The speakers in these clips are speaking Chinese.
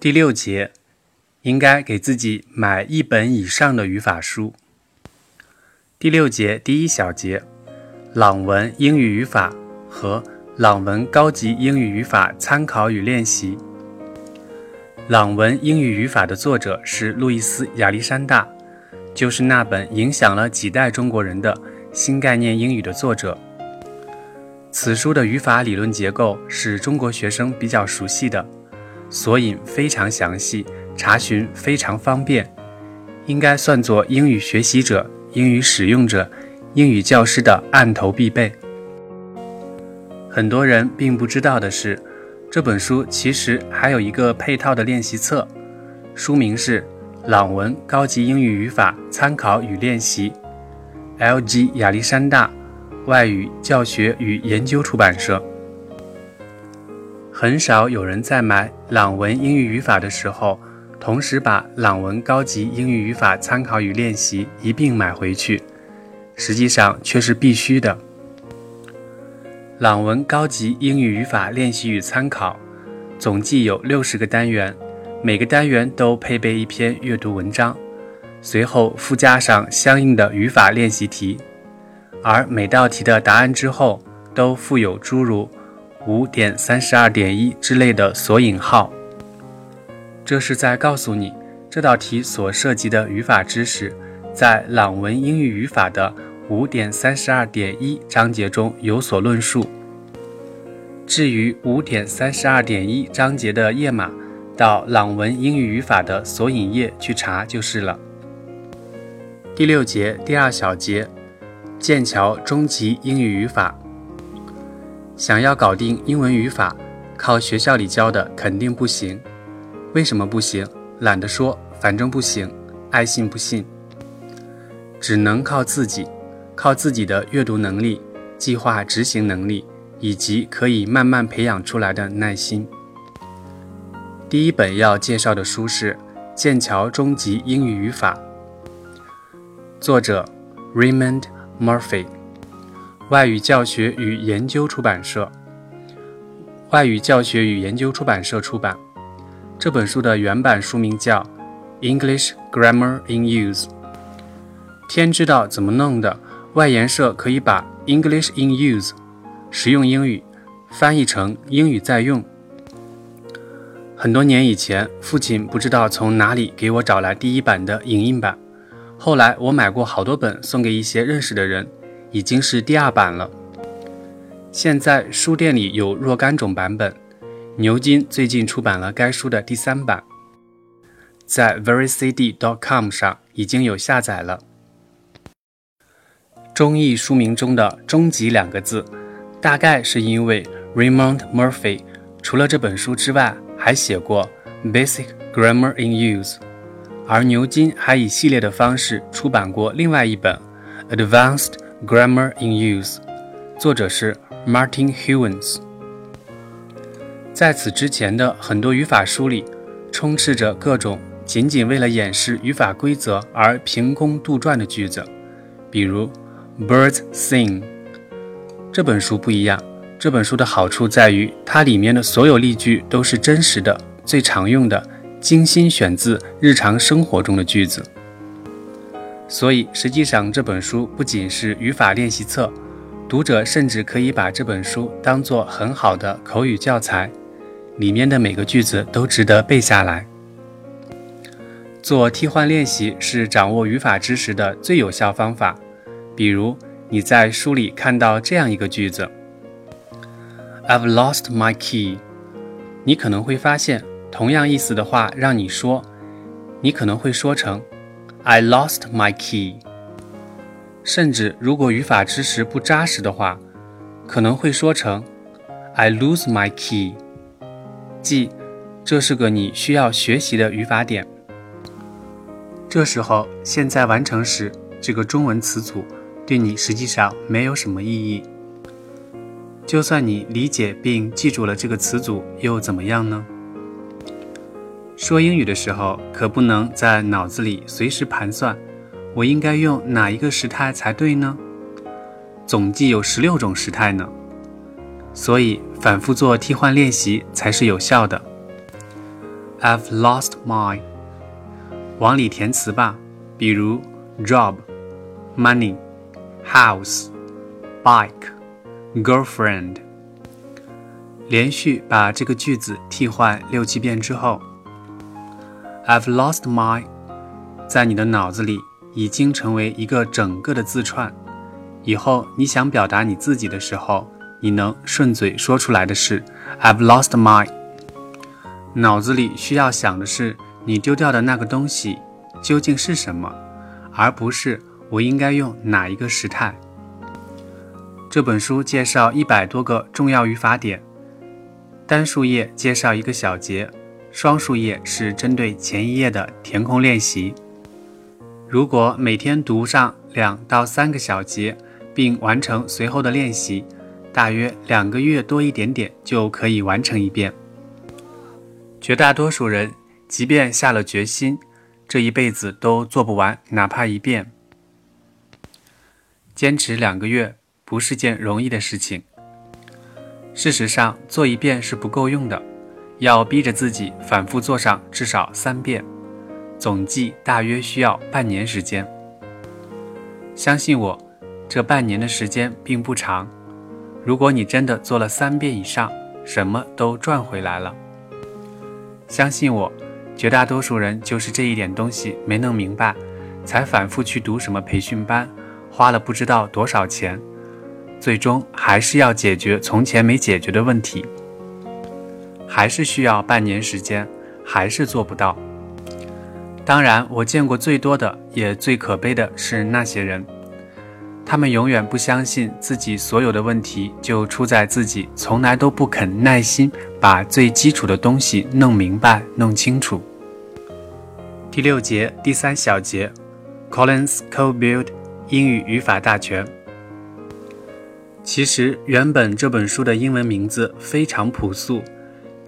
第六节，应该给自己买一本以上的语法书。第六节第一小节，朗文英语语法和朗文高级英语语法参考与练习。朗文英语语法的作者是路易斯·亚历山大，就是那本影响了几代中国人的新概念英语的作者。此书的语法理论结构是中国学生比较熟悉的。索引非常详细，查询非常方便，应该算作英语学习者、英语使用者、英语教师的案头必备。很多人并不知道的是，这本书其实还有一个配套的练习册，书名是《朗文高级英语语法参考与练习》，L.G. 亚历山大外语教学与研究出版社。很少有人在买朗文英语语法的时候，同时把朗文高级英语语法参考与练习一并买回去，实际上却是必须的。朗文高级英语语法练习与参考总计有六十个单元，每个单元都配备一篇阅读文章，随后附加上相应的语法练习题，而每道题的答案之后都附有诸如。五点三十二点一之类的索引号，这是在告诉你这道题所涉及的语法知识，在朗文英语语法的五点三十二点一章节中有所论述。至于五点三十二点一章节的页码，到朗文英语语法的索引页去查就是了。第六节第二小节，剑桥中级英语语法。想要搞定英文语法，靠学校里教的肯定不行。为什么不行？懒得说，反正不行，爱信不信。只能靠自己，靠自己的阅读能力、计划执行能力，以及可以慢慢培养出来的耐心。第一本要介绍的书是《剑桥中级英语语法》，作者 Raymond Murphy。外语教学与研究出版社，外语教学与研究出版社出版。这本书的原版书名叫《English Grammar in Use》。天知道怎么弄的，外研社可以把 English in Use 实用英语翻译成英语在用。很多年以前，父亲不知道从哪里给我找来第一版的影印版，后来我买过好多本送给一些认识的人。已经是第二版了。现在书店里有若干种版本。牛津最近出版了该书的第三版，在 verycd.com 上已经有下载了。中译书名中的“终极”两个字，大概是因为 Raymond Murphy 除了这本书之外，还写过《Basic Grammar in Use》，而牛津还以系列的方式出版过另外一本《Advanced》。Grammar in Use，作者是 Martin Hewins。在此之前的很多语法书里，充斥着各种仅仅为了演示语法规则而凭空杜撰的句子，比如 Birds sing。这本书不一样，这本书的好处在于它里面的所有例句都是真实的、最常用的、精心选自日常生活中的句子。所以，实际上这本书不仅是语法练习册，读者甚至可以把这本书当做很好的口语教材，里面的每个句子都值得背下来。做替换练习是掌握语法知识的最有效方法。比如，你在书里看到这样一个句子：“I've lost my key。”你可能会发现，同样意思的话让你说，你可能会说成。I lost my key。甚至如果语法知识不扎实的话，可能会说成 I lose my key。即这是个你需要学习的语法点。这时候，现在完成时这个中文词组对你实际上没有什么意义。就算你理解并记住了这个词组，又怎么样呢？说英语的时候，可不能在脑子里随时盘算，我应该用哪一个时态才对呢？总计有十六种时态呢，所以反复做替换练习才是有效的。I've lost my。往里填词吧，比如 job、money、house、bike、girlfriend。连续把这个句子替换六七遍之后，I've lost my，在你的脑子里已经成为一个整个的字串。以后你想表达你自己的时候，你能顺嘴说出来的是 I've lost my。脑子里需要想的是你丢掉的那个东西究竟是什么，而不是我应该用哪一个时态。这本书介绍一百多个重要语法点。单数页介绍一个小节，双数页是针对前一页的填空练习。如果每天读上两到三个小节，并完成随后的练习，大约两个月多一点点就可以完成一遍。绝大多数人即便下了决心，这一辈子都做不完哪怕一遍。坚持两个月不是件容易的事情。事实上，做一遍是不够用的，要逼着自己反复做上至少三遍，总计大约需要半年时间。相信我，这半年的时间并不长。如果你真的做了三遍以上，什么都赚回来了。相信我，绝大多数人就是这一点东西没弄明白，才反复去读什么培训班，花了不知道多少钱。最终还是要解决从前没解决的问题，还是需要半年时间，还是做不到。当然，我见过最多的也最可悲的是那些人，他们永远不相信自己所有的问题就出在自己从来都不肯耐心把最基础的东西弄明白、弄清楚。第六节第三小节，Collins CoBUILD 英语语法大全。其实原本这本书的英文名字非常朴素，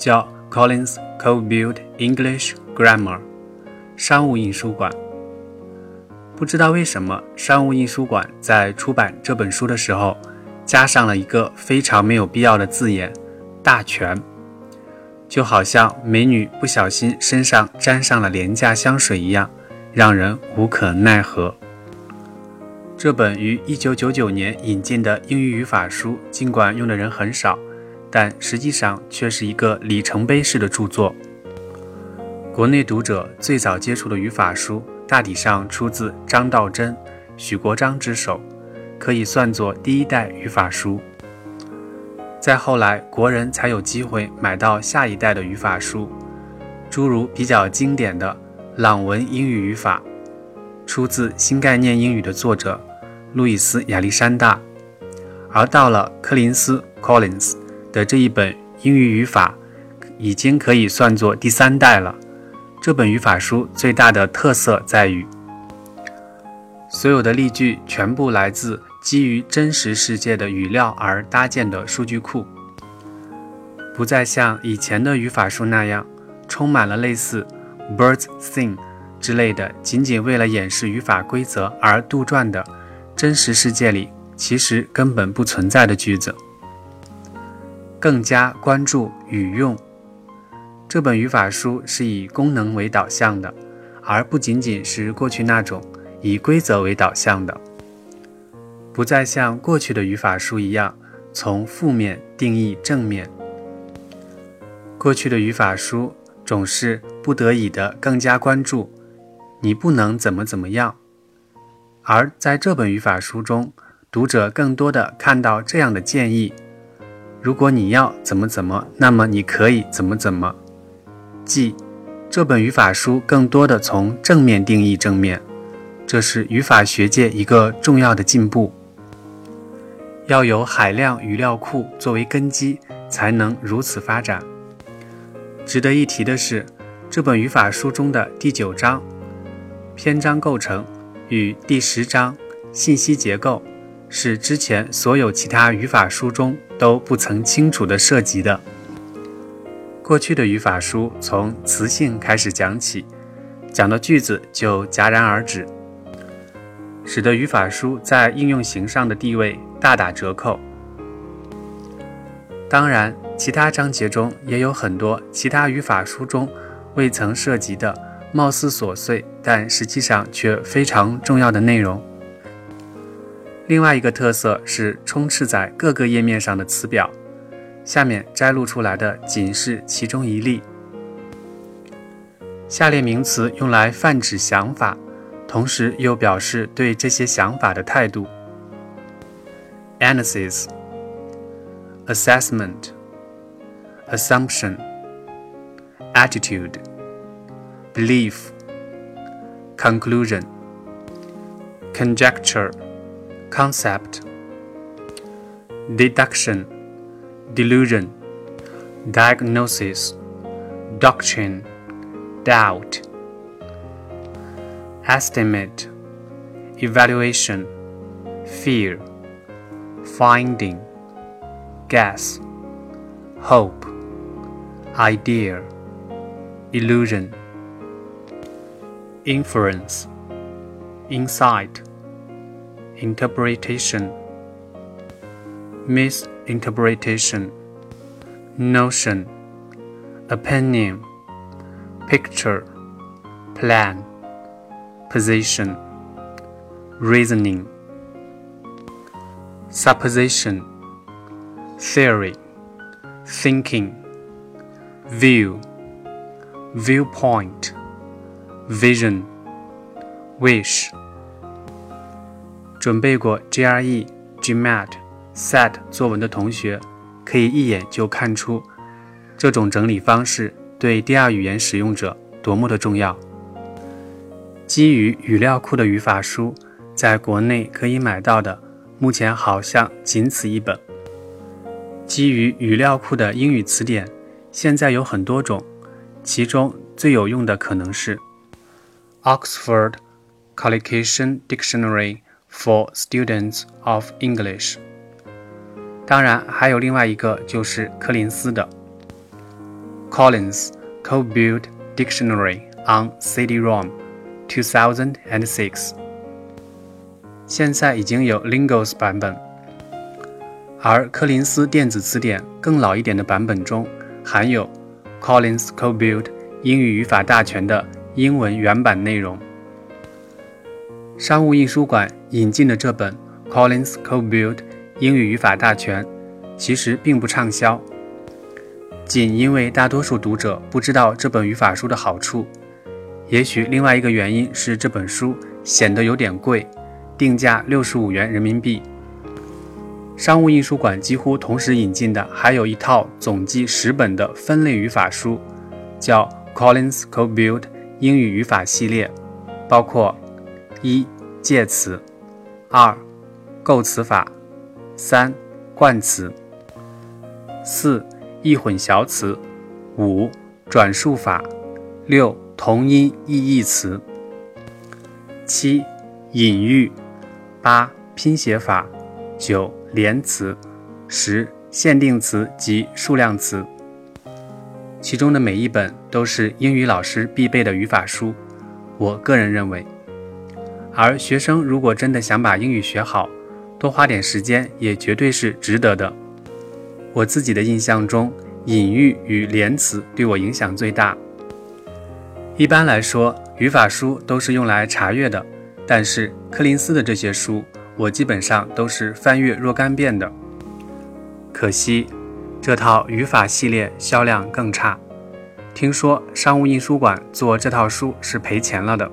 叫 Collins Code Build English Grammar，商务印书馆。不知道为什么，商务印书馆在出版这本书的时候，加上了一个非常没有必要的字眼“大全”，就好像美女不小心身上沾上了廉价香水一样，让人无可奈何。这本于1999年引进的英语语法书，尽管用的人很少，但实际上却是一个里程碑式的著作。国内读者最早接触的语法书，大体上出自张道真、许国璋之手，可以算作第一代语法书。再后来，国人才有机会买到下一代的语法书，诸如比较经典的《朗文英语语法》，出自新概念英语的作者。路易斯·亚历山大，而到了柯林斯 （Collins） 的这一本英语语法，已经可以算作第三代了。这本语法书最大的特色在于，所有的例句全部来自基于真实世界的语料而搭建的数据库，不再像以前的语法书那样，充满了类似 “birds sing” 之类的，仅仅为了演示语法规则而杜撰的。真实世界里其实根本不存在的句子，更加关注语用。这本语法书是以功能为导向的，而不仅仅是过去那种以规则为导向的。不再像过去的语法书一样从负面定义正面。过去的语法书总是不得已的更加关注你不能怎么怎么样。而在这本语法书中，读者更多的看到这样的建议：如果你要怎么怎么，那么你可以怎么怎么。即这本语法书更多的从正面定义正面，这是语法学界一个重要的进步。要有海量语料库作为根基，才能如此发展。值得一提的是，这本语法书中的第九章篇章构成。与第十章信息结构是之前所有其他语法书中都不曾清楚的涉及的。过去的语法书从词性开始讲起，讲的句子就戛然而止，使得语法书在应用型上的地位大打折扣。当然，其他章节中也有很多其他语法书中未曾涉及的、貌似琐碎但实际上却非常重要的内容。另外一个特色是充斥在各个页面上的词表，下面摘录出来的仅是其中一例。下列名词用来泛指想法，同时又表示对这些想法的态度：analysis、assessment、assumption、attitude、belief、conclusion、conjecture。Concept, deduction, delusion, diagnosis, doctrine, doubt, estimate, evaluation, fear, finding, guess, hope, idea, illusion, inference, insight interpretation, misinterpretation, notion, opinion, picture, plan, position, reasoning, supposition, theory, thinking, view, viewpoint, vision, wish. 准备过 GRE、GMAT、SAT 作文的同学，可以一眼就看出这种整理方式对第二语言使用者多么的重要。基于语料库的语法书，在国内可以买到的，目前好像仅此一本。基于语料库的英语词典，现在有很多种，其中最有用的可能是 Oxford Collocation Dictionary。For students of English，当然还有另外一个就是柯林斯的 Collins Co-built Dictionary on CD-ROM 2006，现在已经有 Lingos 版本，而柯林斯电子词典更老一点的版本中含有 Collins Co-built 英语语法大全的英文原版内容。商务印书馆引进的这本 Collins Cobuild 英语语法大全，其实并不畅销，仅因为大多数读者不知道这本语法书的好处。也许另外一个原因是这本书显得有点贵，定价六十五元人民币。商务印书馆几乎同时引进的还有一套总计十本的分类语法书，叫 Collins Cobuild 英语语法系列，包括。一、介词；二、构词法；三、冠词；四、易混淆词；五、转述法；六、同音异义词；七、隐喻；八、拼写法；九、连词；十、限定词及数量词。其中的每一本都是英语老师必备的语法书。我个人认为。而学生如果真的想把英语学好，多花点时间也绝对是值得的。我自己的印象中，隐喻与连词对我影响最大。一般来说，语法书都是用来查阅的，但是柯林斯的这些书，我基本上都是翻阅若干遍的。可惜，这套语法系列销量更差。听说商务印书馆做这套书是赔钱了的。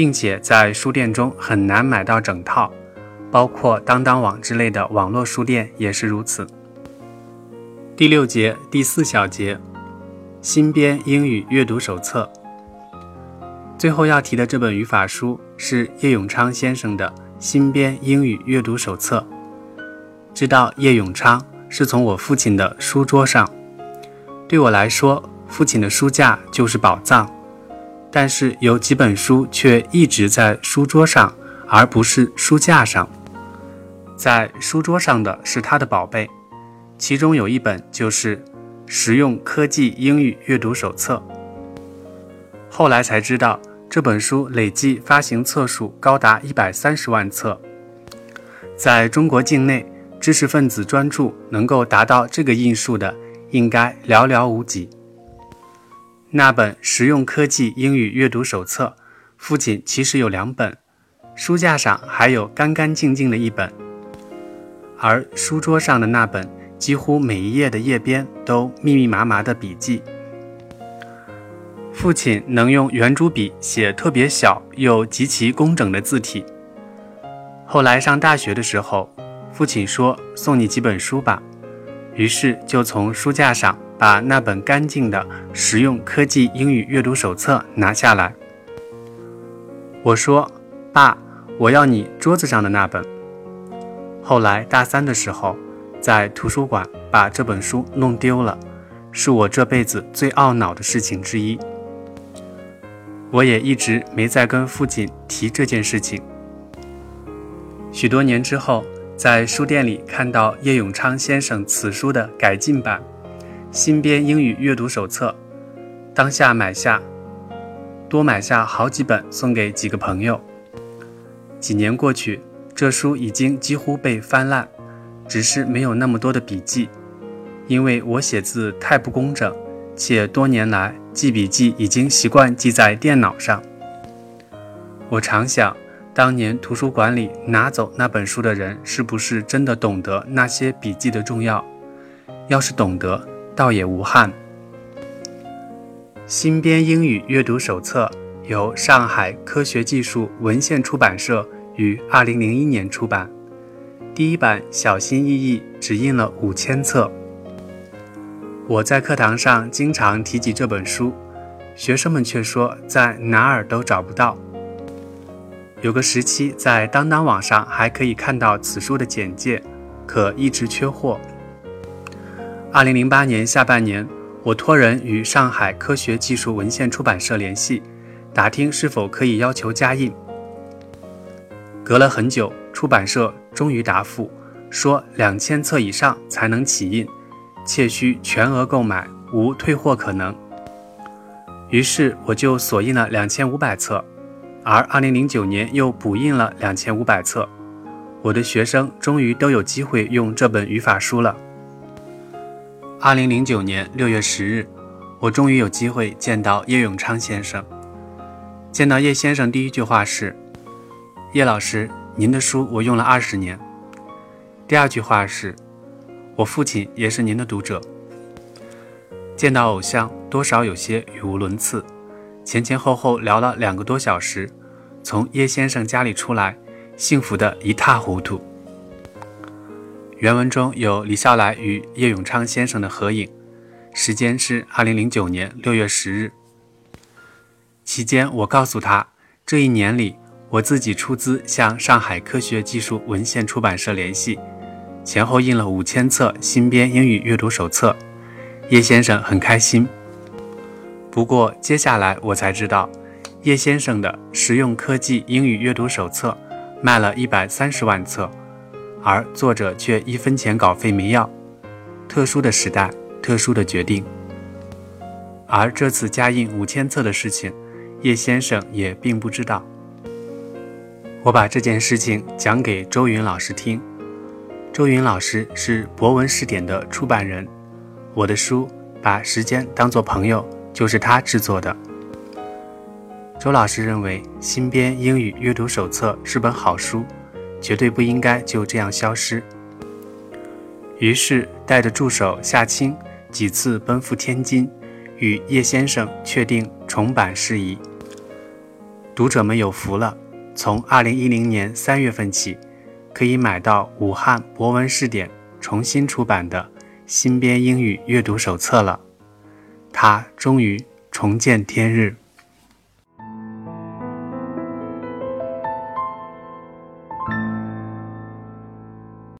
并且在书店中很难买到整套，包括当当网之类的网络书店也是如此。第六节第四小节，新编英语阅读手册。最后要提的这本语法书是叶永昌先生的新编英语阅读手册。知道叶永昌是从我父亲的书桌上，对我来说，父亲的书架就是宝藏。但是有几本书却一直在书桌上，而不是书架上。在书桌上的是他的宝贝，其中有一本就是《实用科技英语阅读手册》。后来才知道，这本书累计发行册数高达一百三十万册。在中国境内，知识分子专著能够达到这个印数的，应该寥寥无几。那本实用科技英语阅读手册，父亲其实有两本，书架上还有干干净净的一本，而书桌上的那本，几乎每一页的页边都密密麻麻的笔记。父亲能用圆珠笔写特别小又极其工整的字体。后来上大学的时候，父亲说送你几本书吧，于是就从书架上。把那本干净的实用科技英语阅读手册拿下来。我说：“爸，我要你桌子上的那本。”后来大三的时候，在图书馆把这本书弄丢了，是我这辈子最懊恼的事情之一。我也一直没再跟父亲提这件事情。许多年之后，在书店里看到叶永昌先生此书的改进版。新编英语阅读手册，当下买下，多买下好几本送给几个朋友。几年过去，这书已经几乎被翻烂，只是没有那么多的笔记，因为我写字太不工整，且多年来记笔记已经习惯记在电脑上。我常想，当年图书馆里拿走那本书的人，是不是真的懂得那些笔记的重要？要是懂得，倒也无憾。新编英语阅读手册由上海科学技术文献出版社于二零零一年出版，第一版小心翼翼只印了五千册。我在课堂上经常提及这本书，学生们却说在哪儿都找不到。有个时期在当当网上还可以看到此书的简介，可一直缺货。二零零八年下半年，我托人与上海科学技术文献出版社联系，打听是否可以要求加印。隔了很久，出版社终于答复说，两千册以上才能起印，且需全额购买，无退货可能。于是我就索印了两千五百册，而二零零九年又补印了两千五百册，我的学生终于都有机会用这本语法书了。二零零九年六月十日，我终于有机会见到叶永昌先生。见到叶先生，第一句话是：“叶老师，您的书我用了二十年。”第二句话是：“我父亲也是您的读者。”见到偶像，多少有些语无伦次。前前后后聊了两个多小时，从叶先生家里出来，幸福的一塌糊涂。原文中有李笑来与叶永昌先生的合影，时间是二零零九年六月十日。期间，我告诉他，这一年里我自己出资向上海科学技术文献出版社联系，前后印了五千册新编英语阅读手册。叶先生很开心。不过，接下来我才知道，叶先生的实用科技英语阅读手册卖了一百三十万册。而作者却一分钱稿费没要，特殊的时代，特殊的决定。而这次加印五千册的事情，叶先生也并不知道。我把这件事情讲给周云老师听，周云老师是博文试点的出版人，我的书把时间当作朋友，就是他制作的。周老师认为新编英语阅读手册是本好书。绝对不应该就这样消失。于是带着助手夏青几次奔赴天津，与叶先生确定重版事宜。读者们有福了，从二零一零年三月份起，可以买到武汉博文试点重新出版的新编英语阅读手册了。它终于重见天日。